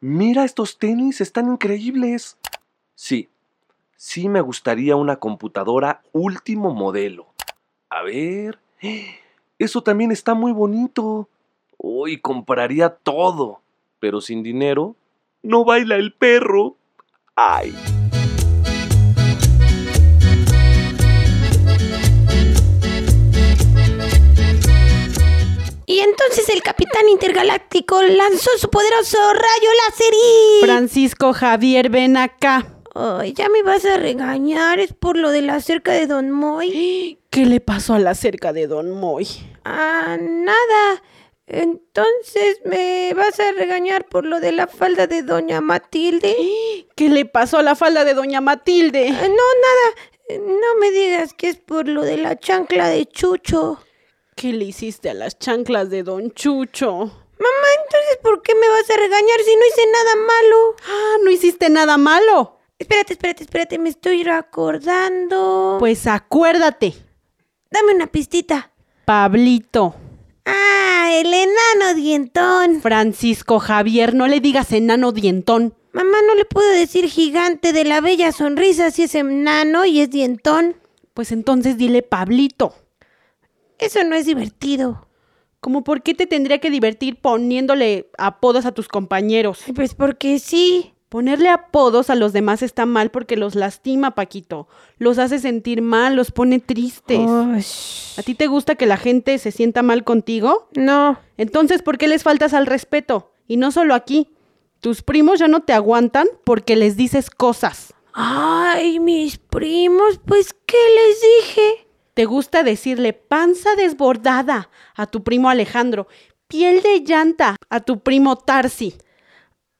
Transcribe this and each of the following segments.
Mira, estos tenis están increíbles. Sí, sí me gustaría una computadora último modelo. A ver. Eso también está muy bonito. Hoy compraría todo. Pero sin dinero, no baila el perro. ¡Ay! Capitán intergaláctico lanzó su poderoso rayo láser y... Francisco Javier, ven acá. Ay, ya me vas a regañar, es por lo de la cerca de Don Moy. ¿Qué le pasó a la cerca de Don Moy? Ah, nada. Entonces me vas a regañar por lo de la falda de Doña Matilde. ¿Qué le pasó a la falda de Doña Matilde? Ah, no, nada. No me digas que es por lo de la chancla de Chucho. ¿Qué le hiciste a las chanclas de Don Chucho? Mamá, entonces ¿por qué me vas a regañar si no hice nada malo? Ah, no hiciste nada malo. Espérate, espérate, espérate, me estoy recordando. Pues acuérdate. Dame una pistita. Pablito. Ah, el enano dientón. Francisco Javier, no le digas enano dientón. Mamá, no le puedo decir gigante de la bella sonrisa si es enano y es dientón. Pues entonces dile Pablito. Eso no es divertido. ¿Cómo por qué te tendría que divertir poniéndole apodos a tus compañeros? Pues porque sí. Ponerle apodos a los demás está mal porque los lastima, Paquito. Los hace sentir mal, los pone tristes. ¿A ti te gusta que la gente se sienta mal contigo? No. Entonces, ¿por qué les faltas al respeto? Y no solo aquí. Tus primos ya no te aguantan porque les dices cosas. Ay, mis primos, pues ¿qué les dije? Te gusta decirle panza desbordada a tu primo Alejandro, piel de llanta a tu primo Tarsi.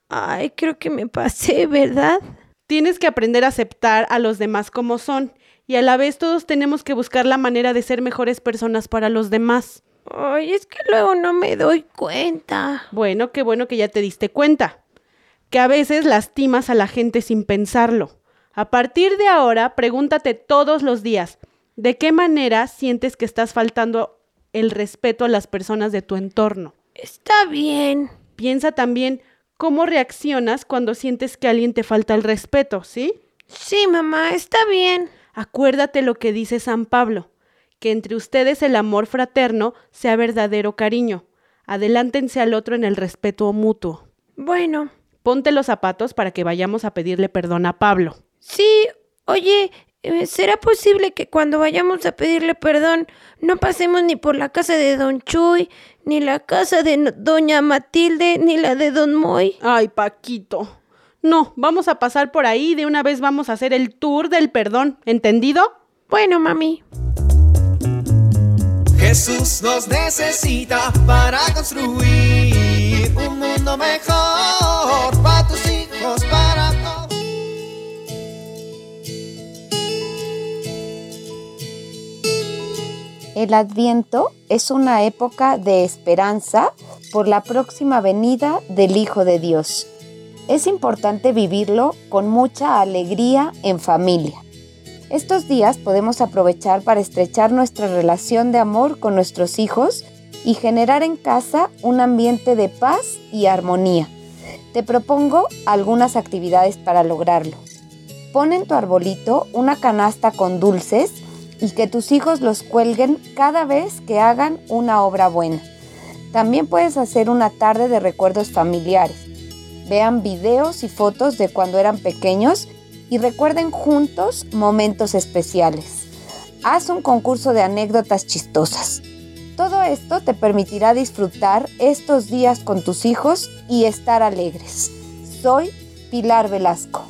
Ay, creo que me pasé, ¿verdad? Tienes que aprender a aceptar a los demás como son y a la vez todos tenemos que buscar la manera de ser mejores personas para los demás. Ay, es que luego no me doy cuenta. Bueno, qué bueno que ya te diste cuenta. Que a veces lastimas a la gente sin pensarlo. A partir de ahora, pregúntate todos los días, ¿de qué manera sientes que estás faltando el respeto a las personas de tu entorno? Está bien. Piensa también cómo reaccionas cuando sientes que alguien te falta el respeto, ¿sí? Sí, mamá, está bien. Acuérdate lo que dice San Pablo, que entre ustedes el amor fraterno sea verdadero cariño. Adelántense al otro en el respeto mutuo. Bueno, Ponte los zapatos para que vayamos a pedirle perdón a Pablo. sí, oye, ¿será posible que cuando vayamos a pedirle perdón no pasemos ni por la casa de Don Chuy, ni la casa de Doña Matilde, ni la de Don Moy? Ay, Paquito. No, vamos a pasar por ahí y de una vez vamos a hacer el tour del perdón. ¿Entendido? Bueno, mami. Jesús nos necesita para construir un mundo mejor El Adviento es una época de esperanza por la próxima venida del Hijo de Dios. Es importante vivirlo con mucha alegría en familia. Estos días podemos aprovechar para estrechar nuestra relación de amor con nuestros hijos y generar en casa un ambiente de paz y armonía. Te propongo algunas actividades para lograrlo. Pon en tu arbolito una canasta con dulces y que tus hijos los cuelguen cada vez que hagan una obra buena. También puedes hacer una tarde de recuerdos familiares. Vean videos y fotos de cuando eran pequeños y recuerden juntos momentos especiales. Haz un concurso de anécdotas chistosas. Todo esto te permitirá disfrutar estos días con tus hijos y estar alegres. Soy Pilar Velasco.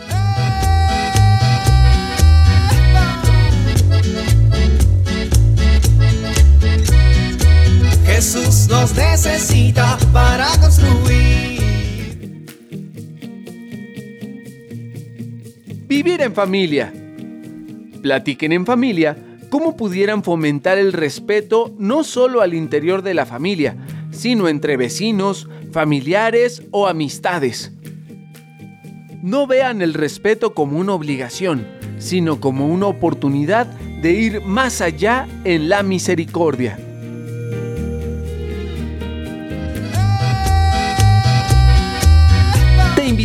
Jesús nos necesita para construir. Vivir en familia. Platiquen en familia cómo pudieran fomentar el respeto no solo al interior de la familia, sino entre vecinos, familiares o amistades. No vean el respeto como una obligación, sino como una oportunidad de ir más allá en la misericordia.